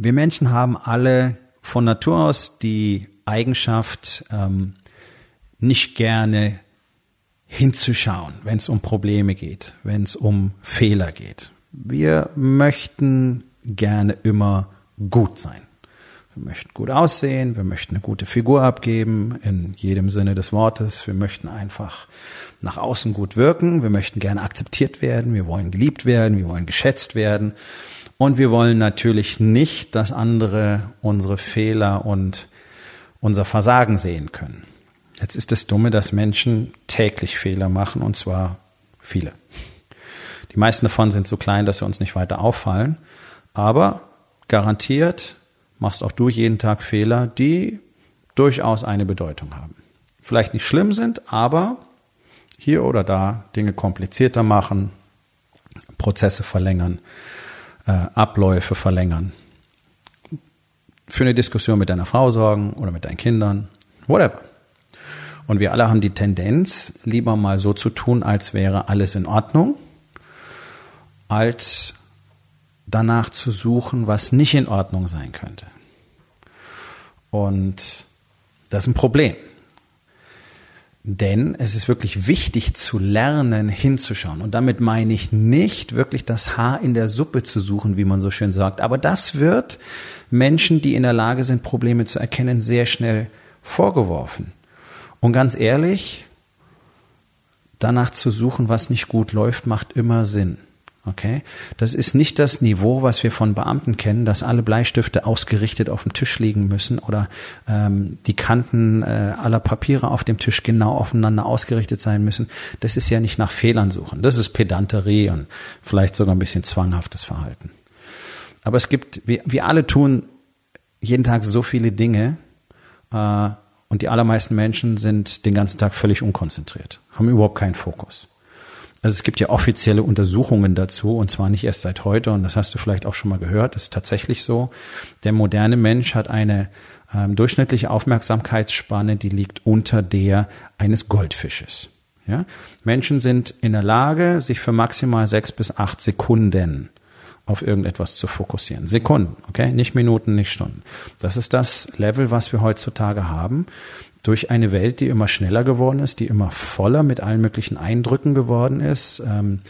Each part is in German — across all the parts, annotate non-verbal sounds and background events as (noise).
Wir Menschen haben alle von Natur aus die Eigenschaft, ähm, nicht gerne hinzuschauen, wenn es um Probleme geht, wenn es um Fehler geht. Wir möchten gerne immer gut sein. Wir möchten gut aussehen, wir möchten eine gute Figur abgeben, in jedem Sinne des Wortes. Wir möchten einfach nach außen gut wirken, wir möchten gerne akzeptiert werden, wir wollen geliebt werden, wir wollen geschätzt werden. Und wir wollen natürlich nicht, dass andere unsere Fehler und unser Versagen sehen können. Jetzt ist das Dumme, dass Menschen täglich Fehler machen und zwar viele. Die meisten davon sind so klein, dass sie uns nicht weiter auffallen. Aber garantiert machst auch du jeden Tag Fehler, die durchaus eine Bedeutung haben. Vielleicht nicht schlimm sind, aber hier oder da Dinge komplizierter machen, Prozesse verlängern, äh, Abläufe verlängern. Für eine Diskussion mit deiner Frau sorgen oder mit deinen Kindern, whatever. Und wir alle haben die Tendenz, lieber mal so zu tun, als wäre alles in Ordnung, als danach zu suchen, was nicht in Ordnung sein könnte. Und das ist ein Problem. Denn es ist wirklich wichtig zu lernen, hinzuschauen. Und damit meine ich nicht wirklich das Haar in der Suppe zu suchen, wie man so schön sagt. Aber das wird Menschen, die in der Lage sind, Probleme zu erkennen, sehr schnell vorgeworfen. Und ganz ehrlich, danach zu suchen, was nicht gut läuft, macht immer Sinn. Okay? Das ist nicht das Niveau, was wir von Beamten kennen, dass alle Bleistifte ausgerichtet auf dem Tisch liegen müssen oder ähm, die Kanten äh, aller Papiere auf dem Tisch genau aufeinander ausgerichtet sein müssen. Das ist ja nicht nach Fehlern suchen. Das ist Pedanterie und vielleicht sogar ein bisschen zwanghaftes Verhalten. Aber es gibt, wir, wir alle tun jeden Tag so viele Dinge äh, und die allermeisten Menschen sind den ganzen Tag völlig unkonzentriert, haben überhaupt keinen Fokus. Also es gibt ja offizielle Untersuchungen dazu und zwar nicht erst seit heute und das hast du vielleicht auch schon mal gehört. Das ist tatsächlich so. Der moderne Mensch hat eine ähm, durchschnittliche Aufmerksamkeitsspanne, die liegt unter der eines Goldfisches. Ja? Menschen sind in der Lage, sich für maximal sechs bis acht Sekunden auf irgendetwas zu fokussieren. Sekunden, okay? Nicht Minuten, nicht Stunden. Das ist das Level, was wir heutzutage haben durch eine Welt, die immer schneller geworden ist, die immer voller mit allen möglichen Eindrücken geworden ist. Ähm,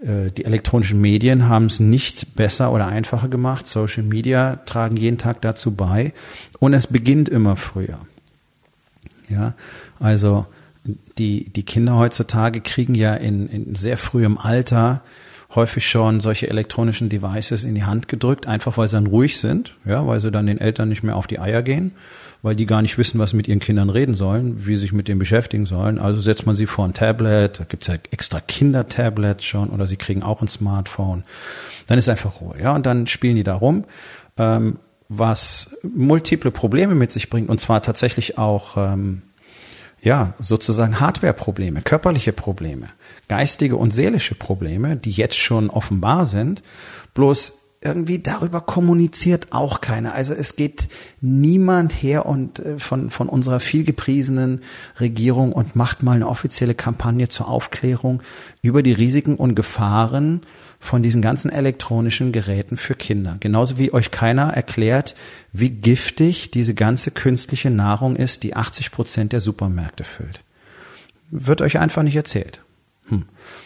äh, die elektronischen Medien haben es nicht besser oder einfacher gemacht. Social Media tragen jeden Tag dazu bei. Und es beginnt immer früher. Ja, also die, die Kinder heutzutage kriegen ja in, in sehr frühem Alter häufig schon solche elektronischen Devices in die Hand gedrückt, einfach weil sie dann ruhig sind, ja, weil sie dann den Eltern nicht mehr auf die Eier gehen weil die gar nicht wissen, was mit ihren Kindern reden sollen, wie sie sich mit dem beschäftigen sollen. Also setzt man sie vor ein Tablet, da gibt's ja extra Kindertablets schon oder sie kriegen auch ein Smartphone. Dann ist einfach Ruhe, ja, und dann spielen die da rum. Ähm, was multiple Probleme mit sich bringt, und zwar tatsächlich auch ähm, ja, sozusagen Hardware-Probleme, körperliche Probleme, geistige und seelische Probleme, die jetzt schon offenbar sind. Bloß irgendwie darüber kommuniziert auch keiner. Also es geht niemand her und äh, von, von unserer vielgepriesenen Regierung und macht mal eine offizielle Kampagne zur Aufklärung über die Risiken und Gefahren von diesen ganzen elektronischen Geräten für Kinder. Genauso wie euch keiner erklärt, wie giftig diese ganze künstliche Nahrung ist, die 80 Prozent der Supermärkte füllt. Wird euch einfach nicht erzählt. Hm,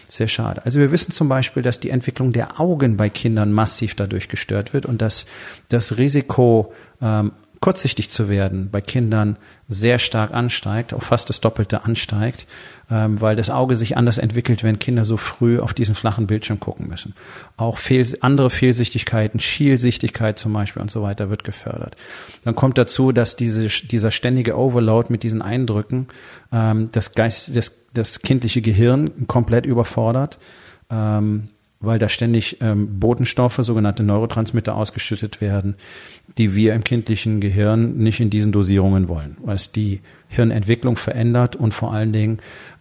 sehr schade. Also wir wissen zum Beispiel, dass die Entwicklung der Augen bei Kindern massiv dadurch gestört wird und dass das Risiko ähm, kurzsichtig zu werden bei Kindern sehr stark ansteigt, auch fast das Doppelte ansteigt, ähm, weil das Auge sich anders entwickelt, wenn Kinder so früh auf diesen flachen Bildschirm gucken müssen. Auch Fehl, andere Fehlsichtigkeiten, Schielsichtigkeit zum Beispiel und so weiter wird gefördert. Dann kommt dazu, dass diese, dieser ständige Overload mit diesen Eindrücken ähm, das, Geist, das, das kindliche Gehirn komplett überfordert ähm, weil da ständig ähm, Botenstoffe, sogenannte Neurotransmitter ausgeschüttet werden, die wir im kindlichen Gehirn nicht in diesen Dosierungen wollen, weil es die Hirnentwicklung verändert und vor allen Dingen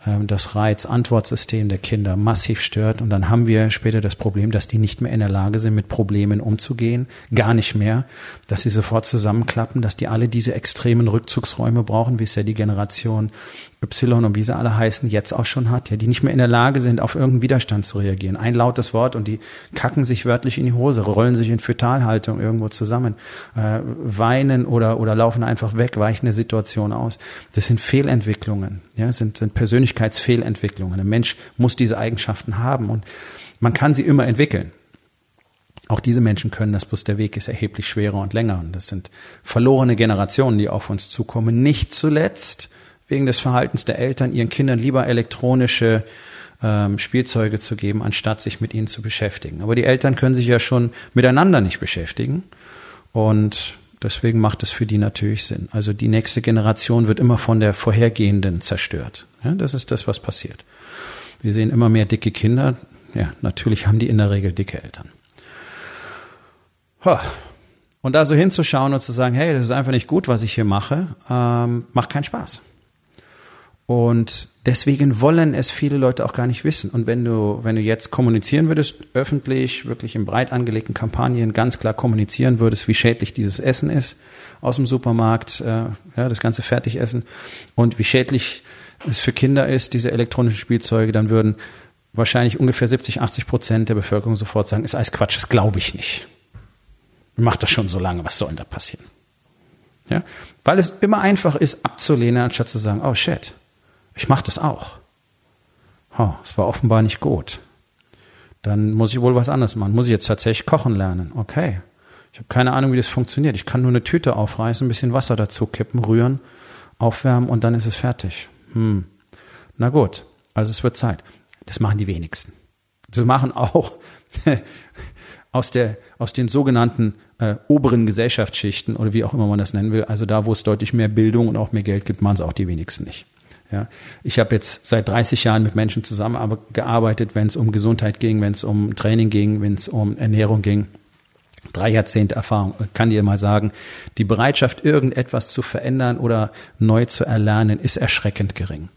ähm, das Reiz-Antwortsystem der Kinder massiv stört. Und dann haben wir später das Problem, dass die nicht mehr in der Lage sind, mit Problemen umzugehen. Gar nicht mehr. Dass sie sofort zusammenklappen, dass die alle diese extremen Rückzugsräume brauchen, wie es ja die Generation Y und wie sie alle heißen, jetzt auch schon hat, ja, die nicht mehr in der Lage sind, auf irgendeinen Widerstand zu reagieren. Ein lautes Wort und die kacken sich wörtlich in die Hose, rollen sich in Fötalhaltung irgendwo zusammen, äh, weinen oder, oder laufen einfach weg, weichen eine Situation aus. Das sind Fehlentwicklungen, ja, sind, sind Persönlichkeitsfehlentwicklungen. Ein Mensch muss diese Eigenschaften haben und man kann sie immer entwickeln. Auch diese Menschen können das, bloß der Weg ist erheblich schwerer und länger. Und das sind verlorene Generationen, die auf uns zukommen. Nicht zuletzt, wegen des Verhaltens der Eltern, ihren Kindern lieber elektronische ähm, Spielzeuge zu geben, anstatt sich mit ihnen zu beschäftigen. Aber die Eltern können sich ja schon miteinander nicht beschäftigen. Und deswegen macht es für die natürlich Sinn. Also die nächste Generation wird immer von der vorhergehenden zerstört. Ja, das ist das, was passiert. Wir sehen immer mehr dicke Kinder. Ja, natürlich haben die in der Regel dicke Eltern. Und da so hinzuschauen und zu sagen, hey, das ist einfach nicht gut, was ich hier mache, ähm, macht keinen Spaß. Und deswegen wollen es viele Leute auch gar nicht wissen. Und wenn du, wenn du jetzt kommunizieren würdest, öffentlich, wirklich in breit angelegten Kampagnen ganz klar kommunizieren würdest, wie schädlich dieses Essen ist aus dem Supermarkt, äh, ja, das ganze Fertigessen und wie schädlich es für Kinder ist, diese elektronischen Spielzeuge, dann würden wahrscheinlich ungefähr 70, 80 Prozent der Bevölkerung sofort sagen, ist alles Quatsch, das glaube ich nicht. Macht das schon so lange, was soll denn da passieren? Ja? Weil es immer einfach ist, abzulehnen, anstatt zu sagen, oh shit, ich mache das auch. Oh, es war offenbar nicht gut. Dann muss ich wohl was anderes machen. Muss ich jetzt tatsächlich kochen lernen? Okay. Ich habe keine Ahnung, wie das funktioniert. Ich kann nur eine Tüte aufreißen, ein bisschen Wasser dazu kippen, rühren, aufwärmen und dann ist es fertig. Hm. Na gut, also es wird Zeit. Das machen die wenigsten. Das machen auch aus, der, aus den sogenannten äh, oberen Gesellschaftsschichten oder wie auch immer man das nennen will, also da, wo es deutlich mehr Bildung und auch mehr Geld gibt, machen es auch die wenigsten nicht. Ja, ich habe jetzt seit 30 Jahren mit Menschen zusammengearbeitet, wenn es um Gesundheit ging, wenn es um Training ging, wenn es um Ernährung ging. Drei Jahrzehnte Erfahrung, kann dir mal sagen, die Bereitschaft, irgendetwas zu verändern oder neu zu erlernen, ist erschreckend gering.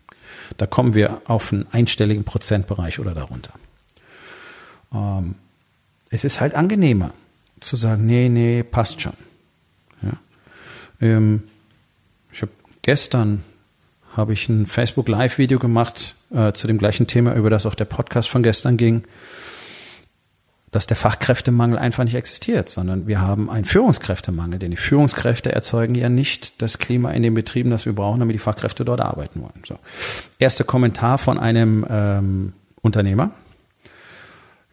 Da kommen wir auf einen einstelligen Prozentbereich oder darunter. Ähm, es ist halt angenehmer zu sagen, nee, nee, passt schon. Ja. Ähm, ich habe gestern habe ich ein Facebook Live Video gemacht äh, zu dem gleichen Thema, über das auch der Podcast von gestern ging, dass der Fachkräftemangel einfach nicht existiert, sondern wir haben einen Führungskräftemangel, denn die Führungskräfte erzeugen ja nicht das Klima in den Betrieben, das wir brauchen, damit die Fachkräfte dort arbeiten wollen. So. Erster Kommentar von einem ähm, Unternehmer.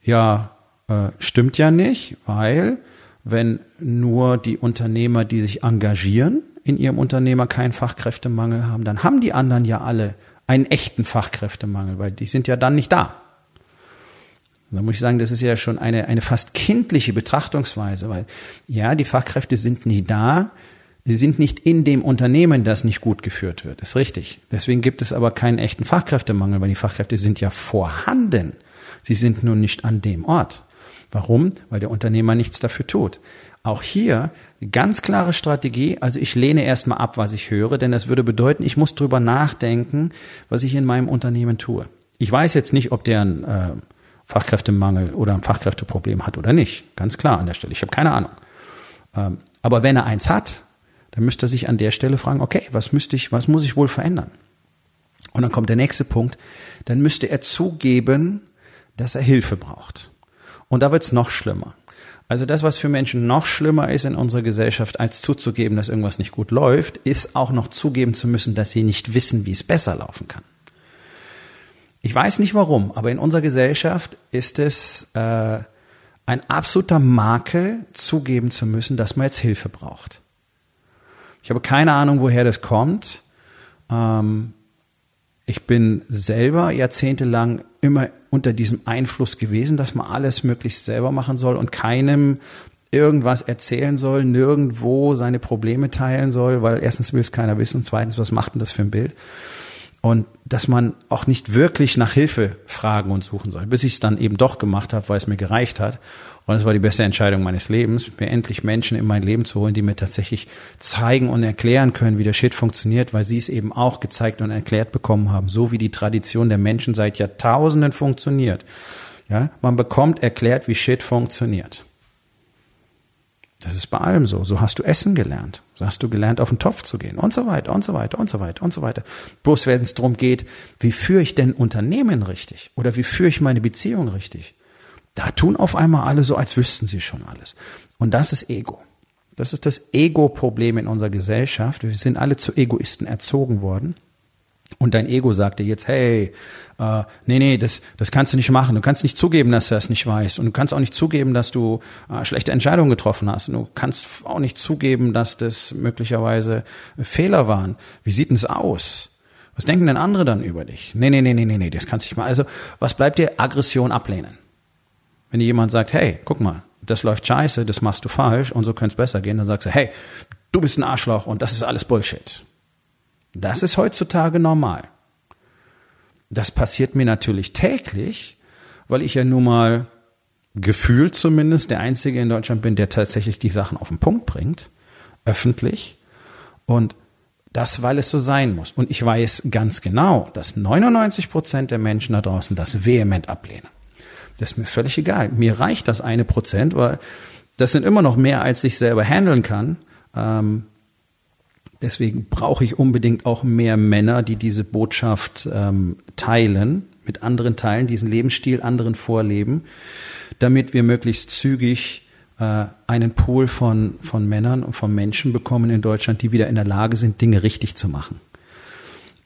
Ja, äh, stimmt ja nicht, weil wenn nur die Unternehmer, die sich engagieren, in ihrem Unternehmer keinen Fachkräftemangel haben, dann haben die anderen ja alle einen echten Fachkräftemangel, weil die sind ja dann nicht da. Da muss ich sagen, das ist ja schon eine, eine fast kindliche Betrachtungsweise, weil ja, die Fachkräfte sind nie da, sie sind nicht in dem Unternehmen, das nicht gut geführt wird. ist richtig. Deswegen gibt es aber keinen echten Fachkräftemangel, weil die Fachkräfte sind ja vorhanden. Sie sind nur nicht an dem Ort. Warum? Weil der Unternehmer nichts dafür tut. Auch hier ganz klare Strategie. Also ich lehne erstmal ab, was ich höre, denn das würde bedeuten, ich muss drüber nachdenken, was ich in meinem Unternehmen tue. Ich weiß jetzt nicht, ob der einen äh, Fachkräftemangel oder ein Fachkräfteproblem hat oder nicht. Ganz klar an der Stelle. Ich habe keine Ahnung. Ähm, aber wenn er eins hat, dann müsste er sich an der Stelle fragen, okay, was müsste ich, was muss ich wohl verändern? Und dann kommt der nächste Punkt. Dann müsste er zugeben, dass er Hilfe braucht. Und da wird's noch schlimmer. Also das, was für Menschen noch schlimmer ist in unserer Gesellschaft, als zuzugeben, dass irgendwas nicht gut läuft, ist auch noch zugeben zu müssen, dass sie nicht wissen, wie es besser laufen kann. Ich weiß nicht warum, aber in unserer Gesellschaft ist es äh, ein absoluter Makel, zugeben zu müssen, dass man jetzt Hilfe braucht. Ich habe keine Ahnung, woher das kommt. Ähm, ich bin selber jahrzehntelang immer unter diesem Einfluss gewesen, dass man alles möglichst selber machen soll und keinem irgendwas erzählen soll, nirgendwo seine Probleme teilen soll, weil erstens will es keiner wissen, zweitens, was macht denn das für ein Bild? Und dass man auch nicht wirklich nach Hilfe fragen und suchen soll, bis ich es dann eben doch gemacht habe, weil es mir gereicht hat. Und es war die beste Entscheidung meines Lebens, mir endlich Menschen in mein Leben zu holen, die mir tatsächlich zeigen und erklären können, wie der Shit funktioniert, weil sie es eben auch gezeigt und erklärt bekommen haben, so wie die Tradition der Menschen seit Jahrtausenden funktioniert. Ja, man bekommt erklärt, wie Shit funktioniert. Das ist bei allem so. So hast du Essen gelernt. So hast du gelernt, auf den Topf zu gehen und so weiter und so weiter und so weiter und so weiter. Bloß wenn es darum geht, wie führe ich denn Unternehmen richtig oder wie führe ich meine Beziehung richtig, da tun auf einmal alle so, als wüssten sie schon alles. Und das ist Ego. Das ist das Ego-Problem in unserer Gesellschaft. Wir sind alle zu Egoisten erzogen worden. Und dein Ego sagt dir jetzt, hey, äh, nee, nee, das, das kannst du nicht machen. Du kannst nicht zugeben, dass du das nicht weißt. Und du kannst auch nicht zugeben, dass du äh, schlechte Entscheidungen getroffen hast. Und du kannst auch nicht zugeben, dass das möglicherweise Fehler waren. Wie sieht denn es aus? Was denken denn andere dann über dich? Nee, nee, nee, nee, nee, nee, das kannst du nicht mal. Also, was bleibt dir? Aggression ablehnen. Wenn dir jemand sagt, hey, guck mal, das läuft scheiße, das machst du falsch und so könnte es besser gehen, dann sagst du, hey, du bist ein Arschloch und das ist alles Bullshit. Das ist heutzutage normal. Das passiert mir natürlich täglich, weil ich ja nun mal gefühlt zumindest der Einzige in Deutschland bin, der tatsächlich die Sachen auf den Punkt bringt, öffentlich. Und das, weil es so sein muss. Und ich weiß ganz genau, dass 99 Prozent der Menschen da draußen das vehement ablehnen. Das ist mir völlig egal. Mir reicht das eine Prozent, weil das sind immer noch mehr, als ich selber handeln kann. Ähm, deswegen brauche ich unbedingt auch mehr Männer, die diese Botschaft ähm, teilen, mit anderen teilen, diesen Lebensstil anderen vorleben, damit wir möglichst zügig äh, einen Pool von, von Männern und von Menschen bekommen in Deutschland, die wieder in der Lage sind, Dinge richtig zu machen.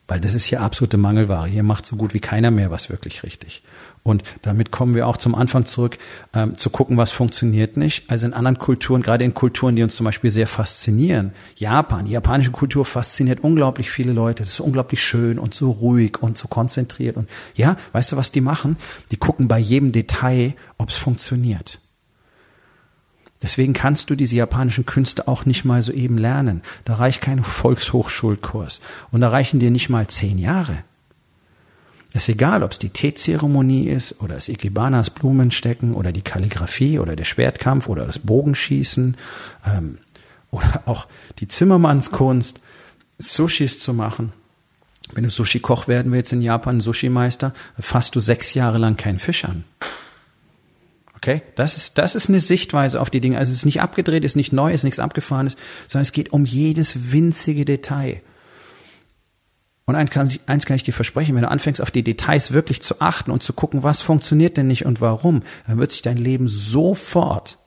Weil das ist hier absolute Mangelware. Hier macht so gut wie keiner mehr was wirklich richtig. Und damit kommen wir auch zum Anfang zurück, ähm, zu gucken, was funktioniert nicht. Also in anderen Kulturen, gerade in Kulturen, die uns zum Beispiel sehr faszinieren. Japan, die japanische Kultur fasziniert unglaublich viele Leute. Das ist unglaublich schön und so ruhig und so konzentriert. Und ja, weißt du, was die machen? Die gucken bei jedem Detail, ob es funktioniert. Deswegen kannst du diese japanischen Künste auch nicht mal so eben lernen. Da reicht kein Volkshochschulkurs. Und da reichen dir nicht mal zehn Jahre. Es ist egal, ob es die Teezeremonie ist oder das Ikebanas Blumenstecken oder die Kalligrafie oder der Schwertkampf oder das Bogenschießen ähm, oder auch die Zimmermannskunst, Sushis zu machen. Wenn du Sushi-Koch werden willst in Japan, Sushi-Meister, fasst du sechs Jahre lang keinen Fisch an. Okay, das ist, das ist eine Sichtweise auf die Dinge. Also es ist nicht abgedreht, ist nicht neu, ist nichts abgefahrenes, sondern es geht um jedes winzige Detail. Und eins kann, ich, eins kann ich dir versprechen, wenn du anfängst, auf die Details wirklich zu achten und zu gucken, was funktioniert denn nicht und warum, dann wird sich dein Leben sofort,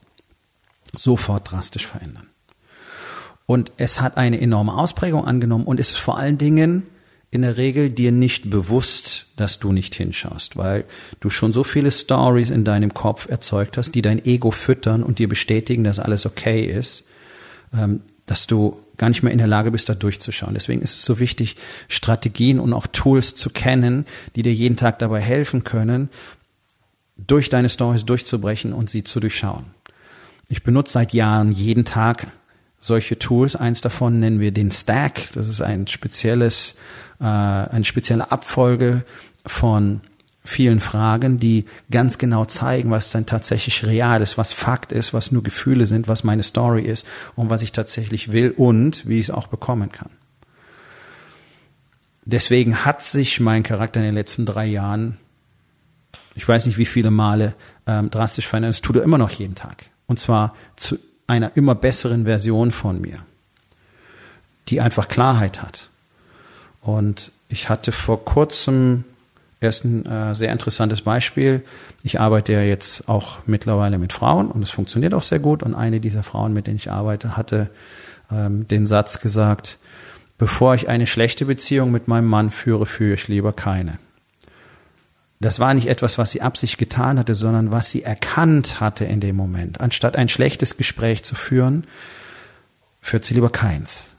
sofort drastisch verändern. Und es hat eine enorme Ausprägung angenommen und ist vor allen Dingen in der Regel dir nicht bewusst, dass du nicht hinschaust, weil du schon so viele Stories in deinem Kopf erzeugt hast, die dein Ego füttern und dir bestätigen, dass alles okay ist, ähm, dass du gar nicht mehr in der Lage bist, da durchzuschauen. Deswegen ist es so wichtig, Strategien und auch Tools zu kennen, die dir jeden Tag dabei helfen können, durch deine Stories durchzubrechen und sie zu durchschauen. Ich benutze seit Jahren jeden Tag solche Tools. Eins davon nennen wir den Stack. Das ist ein spezielles äh, eine spezielle Abfolge von vielen Fragen, die ganz genau zeigen, was dann tatsächlich real ist, was Fakt ist, was nur Gefühle sind, was meine Story ist und was ich tatsächlich will und wie ich es auch bekommen kann. Deswegen hat sich mein Charakter in den letzten drei Jahren, ich weiß nicht wie viele Male, ähm, drastisch verändert. Das tut er immer noch jeden Tag. Und zwar zu einer immer besseren Version von mir, die einfach Klarheit hat und ich hatte vor kurzem erst ein äh, sehr interessantes Beispiel. Ich arbeite ja jetzt auch mittlerweile mit Frauen und es funktioniert auch sehr gut. Und eine dieser Frauen, mit denen ich arbeite, hatte ähm, den Satz gesagt, bevor ich eine schlechte Beziehung mit meinem Mann führe, führe ich lieber keine. Das war nicht etwas, was sie absichtlich getan hatte, sondern was sie erkannt hatte in dem Moment. Anstatt ein schlechtes Gespräch zu führen, führt sie lieber keins.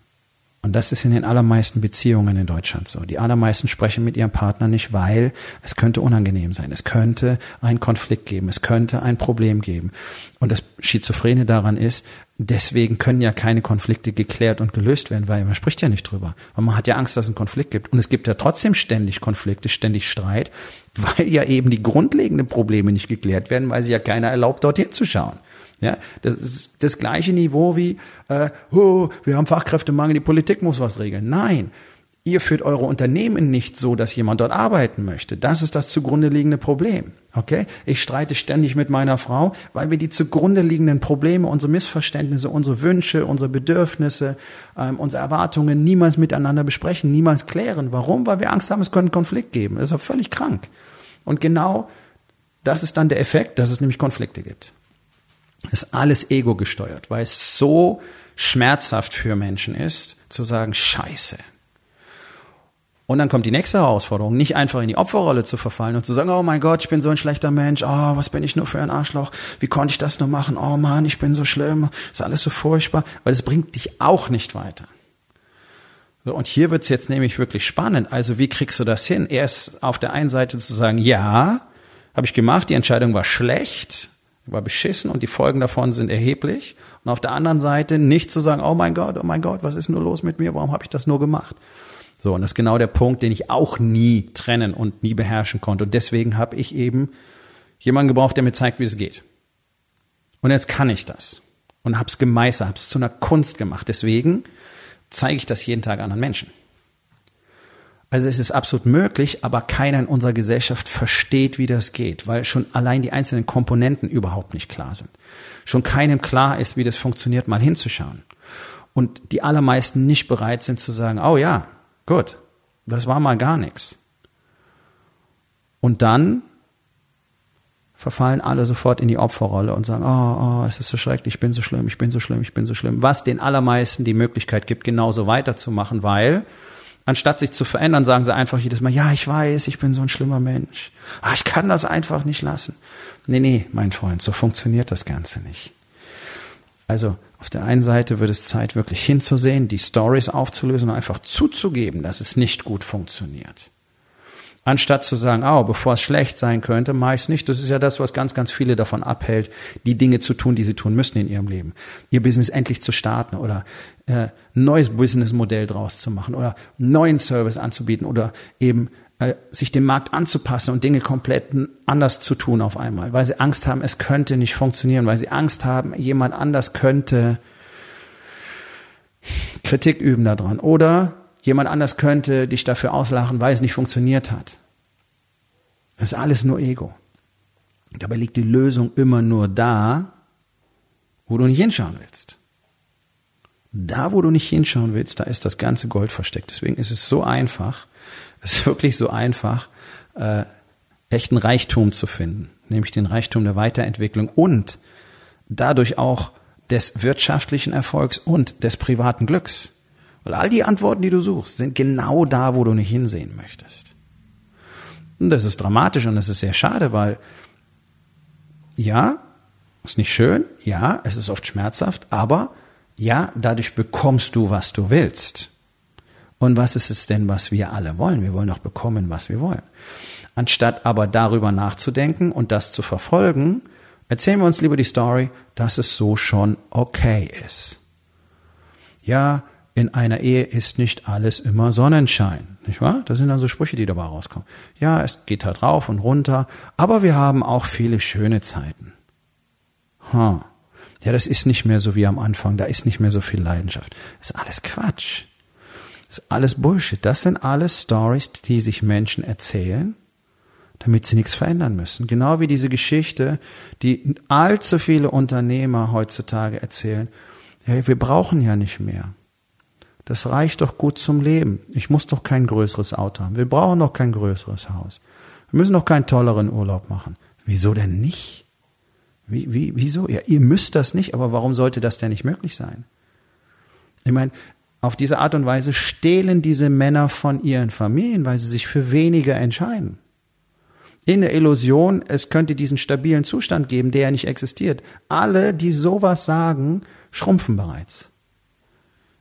Und das ist in den allermeisten Beziehungen in Deutschland so. Die allermeisten sprechen mit ihrem Partner nicht, weil es könnte unangenehm sein. Es könnte einen Konflikt geben. Es könnte ein Problem geben. Und das Schizophrene daran ist, Deswegen können ja keine Konflikte geklärt und gelöst werden, weil man spricht ja nicht drüber. Und man hat ja Angst, dass es einen Konflikt gibt. Und es gibt ja trotzdem ständig Konflikte, ständig Streit, (laughs) weil ja eben die grundlegenden Probleme nicht geklärt werden, weil sie ja keiner erlaubt, dorthin zu schauen. Ja, das ist das gleiche Niveau wie, äh, oh, wir haben Fachkräftemangel, die Politik muss was regeln. Nein, Ihr führt eure Unternehmen nicht so, dass jemand dort arbeiten möchte. Das ist das zugrunde liegende Problem. Okay? Ich streite ständig mit meiner Frau, weil wir die zugrunde liegenden Probleme, unsere Missverständnisse, unsere Wünsche, unsere Bedürfnisse, ähm, unsere Erwartungen niemals miteinander besprechen, niemals klären. Warum? Weil wir Angst haben, es könnte einen Konflikt geben. Das ist doch völlig krank. Und genau das ist dann der Effekt, dass es nämlich Konflikte gibt. Das ist alles ego gesteuert, weil es so schmerzhaft für Menschen ist, zu sagen, scheiße, und dann kommt die nächste Herausforderung, nicht einfach in die Opferrolle zu verfallen und zu sagen, oh mein Gott, ich bin so ein schlechter Mensch, oh, was bin ich nur für ein Arschloch, wie konnte ich das nur machen, oh Mann, ich bin so schlimm, ist alles so furchtbar, weil es bringt dich auch nicht weiter. So, und hier wird's jetzt nämlich wirklich spannend. Also wie kriegst du das hin? Erst auf der einen Seite zu sagen, ja, habe ich gemacht, die Entscheidung war schlecht, war beschissen und die Folgen davon sind erheblich. Und auf der anderen Seite nicht zu sagen, oh mein Gott, oh mein Gott, was ist nur los mit mir, warum habe ich das nur gemacht? So, und das ist genau der Punkt, den ich auch nie trennen und nie beherrschen konnte. Und deswegen habe ich eben jemanden gebraucht, der mir zeigt, wie es geht. Und jetzt kann ich das. Und hab's gemeistert, hab's zu einer Kunst gemacht. Deswegen zeige ich das jeden Tag anderen Menschen. Also es ist absolut möglich, aber keiner in unserer Gesellschaft versteht, wie das geht, weil schon allein die einzelnen Komponenten überhaupt nicht klar sind. Schon keinem klar ist, wie das funktioniert, mal hinzuschauen. Und die allermeisten nicht bereit sind zu sagen, oh ja, Gut, das war mal gar nichts. Und dann verfallen alle sofort in die Opferrolle und sagen, oh, oh, es ist so schrecklich, ich bin so schlimm, ich bin so schlimm, ich bin so schlimm. Was den allermeisten die Möglichkeit gibt, genauso weiterzumachen, weil anstatt sich zu verändern, sagen sie einfach jedes Mal, ja, ich weiß, ich bin so ein schlimmer Mensch. Ah, ich kann das einfach nicht lassen. Nee, nee, mein Freund, so funktioniert das Ganze nicht. Also auf der einen Seite wird es Zeit, wirklich hinzusehen, die Stories aufzulösen und einfach zuzugeben, dass es nicht gut funktioniert. Anstatt zu sagen, oh, bevor es schlecht sein könnte, meist nicht. Das ist ja das, was ganz, ganz viele davon abhält, die Dinge zu tun, die sie tun müssen in ihrem Leben. Ihr Business endlich zu starten oder äh, neues Businessmodell draus zu machen oder neuen Service anzubieten oder eben sich dem Markt anzupassen und Dinge komplett anders zu tun auf einmal, weil sie Angst haben, es könnte nicht funktionieren, weil sie Angst haben, jemand anders könnte Kritik üben daran oder jemand anders könnte dich dafür auslachen, weil es nicht funktioniert hat. Das ist alles nur Ego. Dabei liegt die Lösung immer nur da, wo du nicht hinschauen willst. Da, wo du nicht hinschauen willst, da ist das ganze Gold versteckt. Deswegen ist es so einfach, es ist wirklich so einfach, äh, echten Reichtum zu finden, nämlich den Reichtum der Weiterentwicklung und dadurch auch des wirtschaftlichen Erfolgs und des privaten Glücks. Weil all die Antworten, die du suchst, sind genau da, wo du nicht hinsehen möchtest. Und das ist dramatisch und das ist sehr schade, weil ja, ist nicht schön, ja, es ist oft schmerzhaft, aber ja, dadurch bekommst du, was du willst. Und was ist es denn, was wir alle wollen? Wir wollen doch bekommen, was wir wollen. Anstatt aber darüber nachzudenken und das zu verfolgen, erzählen wir uns lieber die Story, dass es so schon okay ist. Ja, in einer Ehe ist nicht alles immer Sonnenschein, nicht wahr? Das sind dann so Sprüche, die dabei rauskommen. Ja, es geht halt rauf und runter, aber wir haben auch viele schöne Zeiten. Ha. Ja, das ist nicht mehr so wie am Anfang, da ist nicht mehr so viel Leidenschaft. Das ist alles Quatsch. Das ist alles Bullshit. Das sind alles Stories, die sich Menschen erzählen, damit sie nichts verändern müssen. Genau wie diese Geschichte, die allzu viele Unternehmer heutzutage erzählen. Ja, wir brauchen ja nicht mehr. Das reicht doch gut zum Leben. Ich muss doch kein größeres Auto haben. Wir brauchen doch kein größeres Haus. Wir müssen doch keinen tolleren Urlaub machen. Wieso denn nicht? Wie, wie, wieso? Ja, ihr müsst das nicht, aber warum sollte das denn nicht möglich sein? Ich meine, auf diese Art und Weise stehlen diese Männer von ihren Familien, weil sie sich für weniger entscheiden. In der Illusion, es könnte diesen stabilen Zustand geben, der ja nicht existiert. Alle, die sowas sagen, schrumpfen bereits.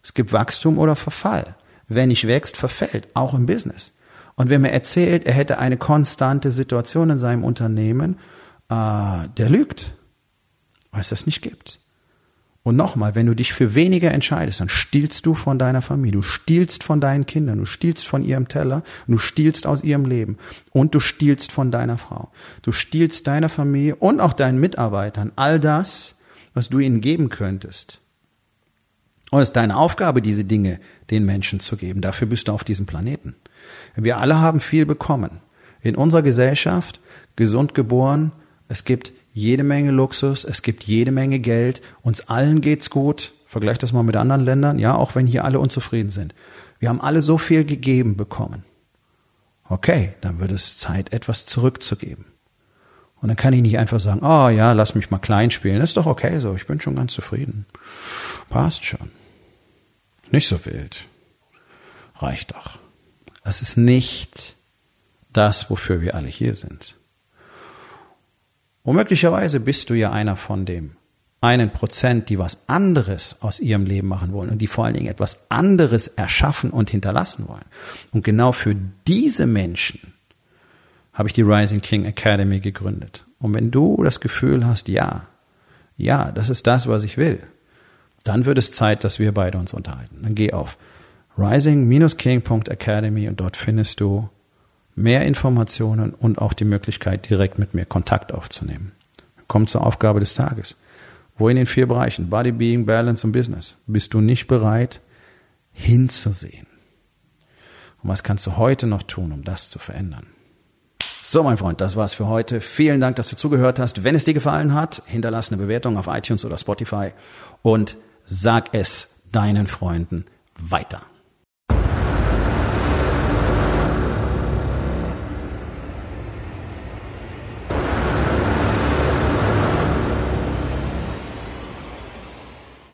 Es gibt Wachstum oder Verfall. Wer nicht wächst, verfällt, auch im Business. Und wer mir erzählt, er hätte eine konstante Situation in seinem Unternehmen, äh, der lügt, weil es das nicht gibt. Und nochmal, wenn du dich für weniger entscheidest, dann stiehlst du von deiner Familie, du stiehlst von deinen Kindern, du stiehlst von ihrem Teller, du stiehlst aus ihrem Leben und du stiehlst von deiner Frau. Du stiehlst deiner Familie und auch deinen Mitarbeitern all das, was du ihnen geben könntest. Und es ist deine Aufgabe, diese Dinge den Menschen zu geben. Dafür bist du auf diesem Planeten. Wir alle haben viel bekommen. In unserer Gesellschaft, gesund geboren, es gibt jede Menge Luxus, es gibt jede Menge Geld, uns allen geht's gut. Vergleich das mal mit anderen Ländern, ja, auch wenn hier alle unzufrieden sind. Wir haben alle so viel gegeben bekommen. Okay, dann wird es Zeit, etwas zurückzugeben. Und dann kann ich nicht einfach sagen, oh ja, lass mich mal klein spielen. ist doch okay so, ich bin schon ganz zufrieden. Passt schon. Nicht so wild. Reicht doch. Das ist nicht das, wofür wir alle hier sind. Und möglicherweise bist du ja einer von dem einen Prozent, die was anderes aus ihrem Leben machen wollen und die vor allen Dingen etwas anderes erschaffen und hinterlassen wollen. Und genau für diese Menschen habe ich die Rising King Academy gegründet. Und wenn du das Gefühl hast, ja, ja, das ist das, was ich will, dann wird es Zeit, dass wir beide uns unterhalten. Dann geh auf rising-king.academy und dort findest du mehr Informationen und auch die Möglichkeit, direkt mit mir Kontakt aufzunehmen. Kommt zur Aufgabe des Tages. Wo in den vier Bereichen, Body, Being, Balance und Business, bist du nicht bereit, hinzusehen? Und was kannst du heute noch tun, um das zu verändern? So, mein Freund, das war's für heute. Vielen Dank, dass du zugehört hast. Wenn es dir gefallen hat, hinterlass eine Bewertung auf iTunes oder Spotify und sag es deinen Freunden weiter.